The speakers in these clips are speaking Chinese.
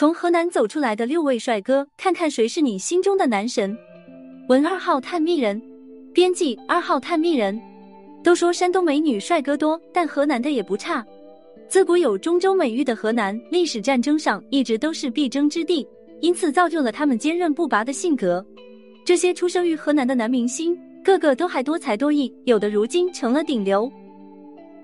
从河南走出来的六位帅哥，看看谁是你心中的男神。文二号探秘人，编辑二号探秘人。都说山东美女帅哥多，但河南的也不差。自古有中州美誉的河南，历史战争上一直都是必争之地，因此造就了他们坚韧不拔的性格。这些出生于河南的男明星，个个都还多才多艺，有的如今成了顶流。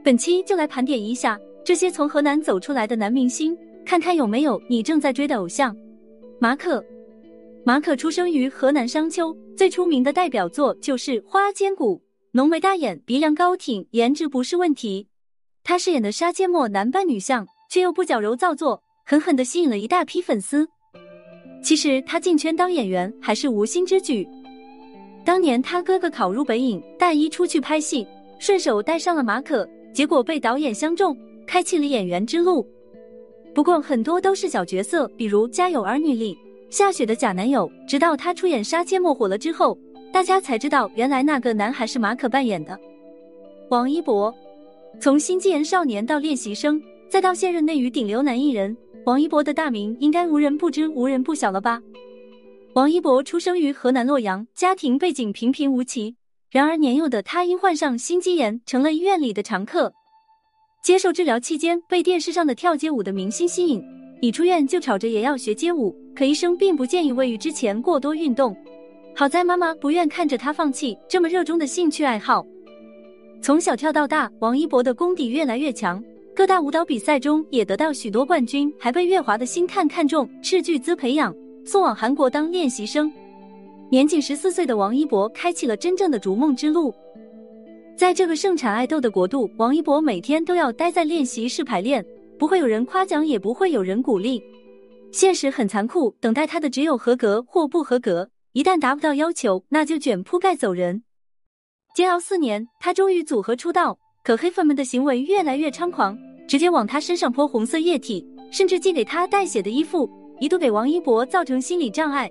本期就来盘点一下这些从河南走出来的男明星，看看有没有你正在追的偶像。马可，马可出生于河南商丘，最出名的代表作就是《花千骨》，浓眉大眼，鼻梁高挺，颜值不是问题。他饰演的杀阡陌男扮女相，却又不矫揉造作，狠狠的吸引了一大批粉丝。其实他进圈当演员还是无心之举。当年他哥哥考入北影，大一出去拍戏，顺手带上了马可。结果被导演相中，开启了演员之路。不过很多都是小角色，比如《家有儿女》里夏雪的假男友。直到他出演《杀阡陌》火了之后，大家才知道原来那个男孩是马可扮演的。王一博，从新纪元少年到练习生，再到现任内娱顶流男艺人，王一博的大名应该无人不知、无人不晓了吧？王一博出生于河南洛阳，家庭背景平平无奇。然而年幼的他因患上心肌炎，成了医院里的常客。接受治疗期间，被电视上的跳街舞的明星吸引，一出院就吵着也要学街舞。可医生并不建议未育之前过多运动。好在妈妈不愿看着他放弃这么热衷的兴趣爱好。从小跳到大，王一博的功底越来越强，各大舞蹈比赛中也得到许多冠军，还被乐华的星探看中，斥巨资培养，送往韩国当练习生。年仅十四岁的王一博开启了真正的逐梦之路。在这个盛产爱豆的国度，王一博每天都要待在练习室排练，不会有人夸奖，也不会有人鼓励。现实很残酷，等待他的只有合格或不合格。一旦达不到要求，那就卷铺盖走人。煎熬四年，他终于组合出道。可黑粉们的行为越来越猖狂，直接往他身上泼红色液体，甚至寄给他带血的衣服，一度给王一博造成心理障碍。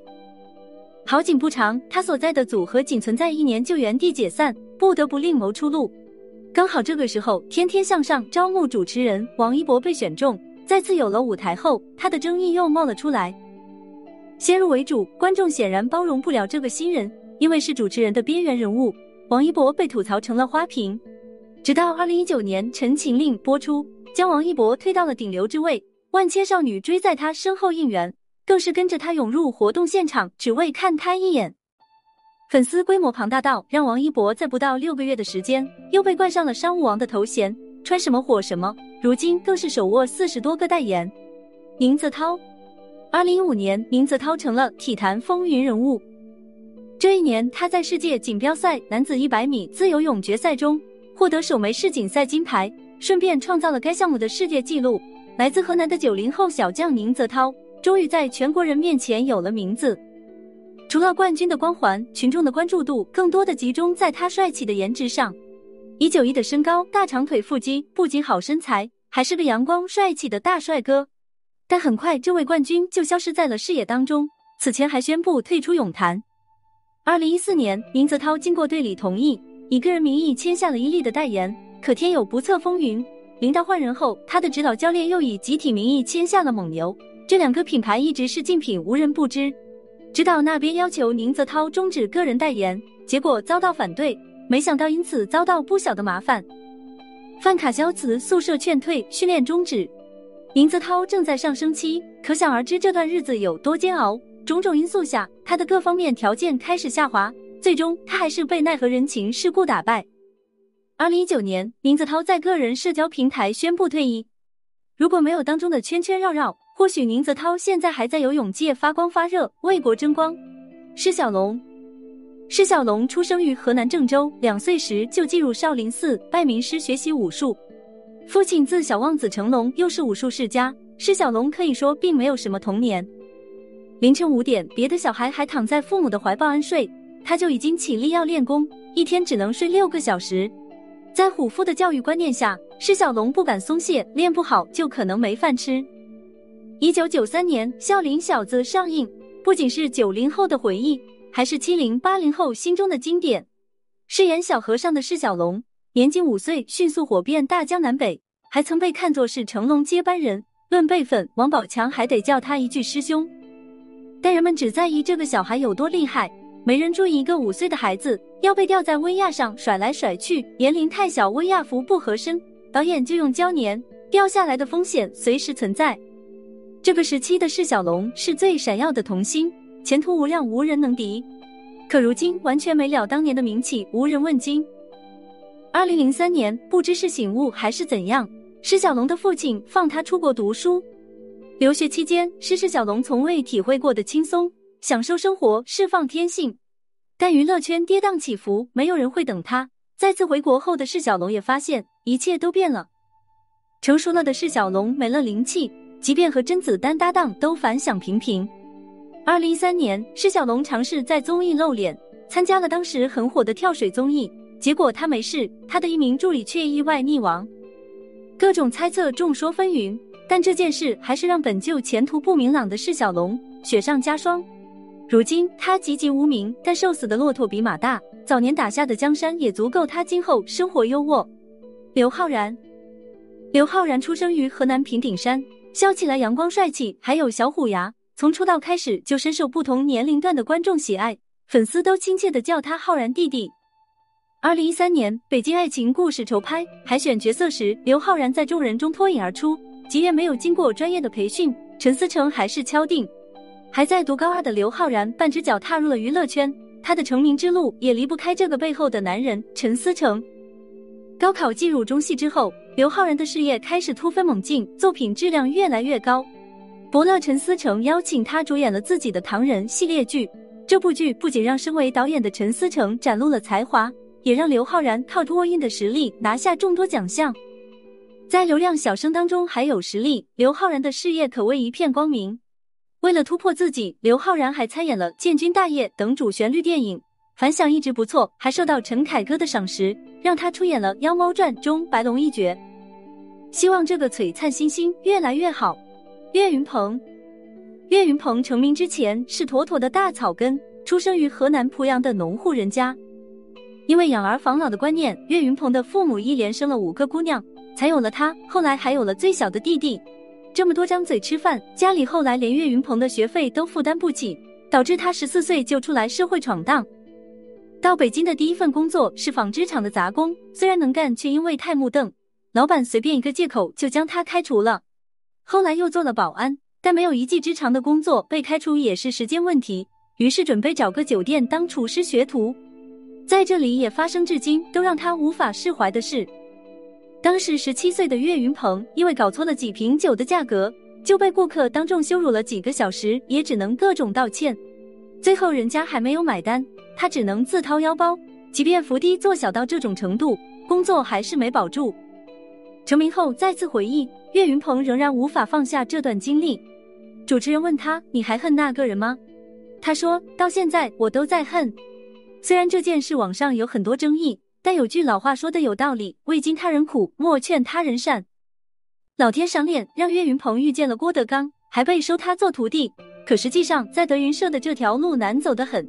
好景不长，他所在的组合仅存在一年就原地解散，不得不另谋出路。刚好这个时候，《天天向上》招募主持人，王一博被选中，再次有了舞台后，他的争议又冒了出来。先入为主，观众显然包容不了这个新人，因为是主持人的边缘人物，王一博被吐槽成了花瓶。直到二零一九年《陈情令》播出，将王一博推到了顶流之位，万千少女追在他身后应援。更是跟着他涌入活动现场，只为看他一眼。粉丝规模庞大到让王一博在不到六个月的时间，又被冠上了商务王的头衔，穿什么火什么。如今更是手握四十多个代言。宁泽涛，二零一五年，宁泽涛成了体坛风云人物。这一年，他在世界锦标赛男子一百米自由泳决赛中获得首枚世锦赛金牌，顺便创造了该项目的世界纪录。来自河南的九零后小将宁泽涛。终于在全国人面前有了名字。除了冠军的光环，群众的关注度更多的集中在他帅气的颜值上。一九一的身高，大长腿腹肌，不仅好身材，还是个阳光帅气的大帅哥。但很快，这位冠军就消失在了视野当中。此前还宣布退出泳坛。二零一四年，宁泽涛经过队里同意，以个人名义签下了伊利的代言。可天有不测风云，领导换人后，他的指导教练又以集体名义签下了蒙牛。这两个品牌一直是竞品，无人不知。直到那边要求宁泽涛终止个人代言，结果遭到反对，没想到因此遭到不小的麻烦。范卡肖辞宿舍劝退，训练终止。宁泽涛正在上升期，可想而知这段日子有多煎熬。种种因素下，他的各方面条件开始下滑，最终他还是被奈何人情世故打败。二零一九年，宁泽涛在个人社交平台宣布退役。如果没有当中的圈圈绕绕，或许宁泽涛现在还在游泳界发光发热，为国争光。施小龙，施小龙出生于河南郑州，两岁时就进入少林寺拜名师学习武术。父亲自小望子成龙，又是武术世家，施小龙可以说并没有什么童年。凌晨五点，别的小孩还躺在父母的怀抱安睡，他就已经起立要练功，一天只能睡六个小时。在虎父的教育观念下，施小龙不敢松懈，练不好就可能没饭吃。一九九三年，《笑林小子》上映，不仅是九零后的回忆，还是七零八零后心中的经典。饰演小和尚的释小龙，年仅五岁迅速火遍大江南北，还曾被看作是成龙接班人，论辈分，王宝强还得叫他一句师兄。但人们只在意这个小孩有多厉害，没人注意一个五岁的孩子要被吊在威亚上甩来甩去，年龄太小，威亚服不合身，导演就用胶粘，掉下来的风险随时存在。这个时期的释小龙是最闪耀的童星，前途无量，无人能敌。可如今完全没了当年的名气，无人问津。二零零三年，不知是醒悟还是怎样，释小龙的父亲放他出国读书。留学期间，是释小龙从未体会过的轻松，享受生活，释放天性。但娱乐圈跌宕起伏，没有人会等他。再次回国后的释小龙也发现一切都变了。成熟了的释小龙没了灵气，即便和甄子丹搭档都反响平平。二零一三年，释小龙尝试在综艺露脸，参加了当时很火的跳水综艺，结果他没事，他的一名助理却意外溺亡。各种猜测众说纷纭。但这件事还是让本就前途不明朗的释小龙雪上加霜。如今他籍籍无名，但瘦死的骆驼比马大，早年打下的江山也足够他今后生活优渥。刘昊然，刘昊然出生于河南平顶山，笑起来阳光帅气，还有小虎牙。从出道开始就深受不同年龄段的观众喜爱，粉丝都亲切的叫他浩然弟弟。二零一三年，《北京爱情故事》筹拍海选角色时，刘昊然在众人中脱颖而出。即便没有经过专业的培训，陈思诚还是敲定。还在读高二的刘昊然半只脚踏入了娱乐圈，他的成名之路也离不开这个背后的男人陈思诚。高考进入中戏之后，刘昊然的事业开始突飞猛进，作品质量越来越高。伯乐陈思诚邀请他主演了自己的《唐人》系列剧，这部剧不仅让身为导演的陈思诚展露了才华，也让刘昊然靠托音的实力拿下众多奖项。在流量小生当中还有实力，刘昊然的事业可谓一片光明。为了突破自己，刘昊然还参演了《建军大业》等主旋律电影，反响一直不错，还受到陈凯歌的赏识，让他出演了《妖猫传》中白龙一角。希望这个璀璨星星越来越好。岳云鹏，岳云鹏成名之前是妥妥的大草根，出生于河南濮阳的农户人家，因为养儿防老的观念，岳云鹏的父母一连生了五个姑娘。才有了他，后来还有了最小的弟弟。这么多张嘴吃饭，家里后来连岳云鹏的学费都负担不起，导致他十四岁就出来社会闯荡。到北京的第一份工作是纺织厂的杂工，虽然能干，却因为太木瞪，老板随便一个借口就将他开除了。后来又做了保安，但没有一技之长的工作，被开除也是时间问题。于是准备找个酒店当厨师学徒，在这里也发生至今都让他无法释怀的事。当时十七岁的岳云鹏，因为搞错了几瓶酒的价格，就被顾客当众羞辱了几个小时，也只能各种道歉。最后人家还没有买单，他只能自掏腰包。即便伏低做小到这种程度，工作还是没保住。成名后再次回忆，岳云鹏仍然无法放下这段经历。主持人问他：“你还恨那个人吗？”他说到：“现在我都在恨。”虽然这件事网上有很多争议。但有句老话说的有道理，未经他人苦，莫劝他人善。老天赏脸，让岳云鹏遇见了郭德纲，还被收他做徒弟。可实际上，在德云社的这条路难走得很。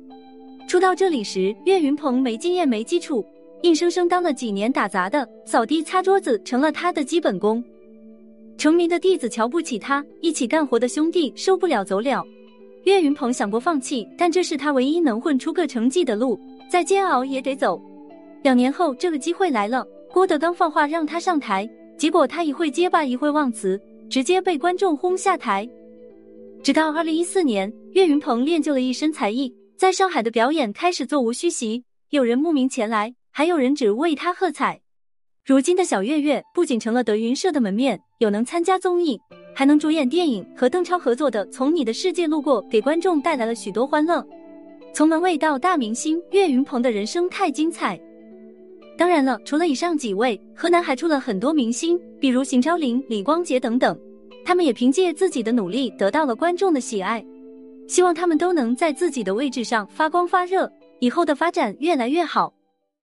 初到这里时，岳云鹏没经验没基础，硬生生当了几年打杂的，扫地擦桌子成了他的基本功。成名的弟子瞧不起他，一起干活的兄弟受不了走了。岳云鹏想过放弃，但这是他唯一能混出个成绩的路，再煎熬也得走。两年后，这个机会来了。郭德纲放话让他上台，结果他一会结巴，一会忘词，直接被观众轰下台。直到二零一四年，岳云鹏练就了一身才艺，在上海的表演开始座无虚席，有人慕名前来，还有人只为他喝彩。如今的小岳岳不仅成了德云社的门面，有能参加综艺，还能主演电影，和邓超合作的《从你的世界路过》给观众带来了许多欢乐。从门卫到大明星，岳云鹏的人生太精彩。当然了，除了以上几位，河南还出了很多明星，比如邢昭林、李光洁等等，他们也凭借自己的努力得到了观众的喜爱。希望他们都能在自己的位置上发光发热，以后的发展越来越好。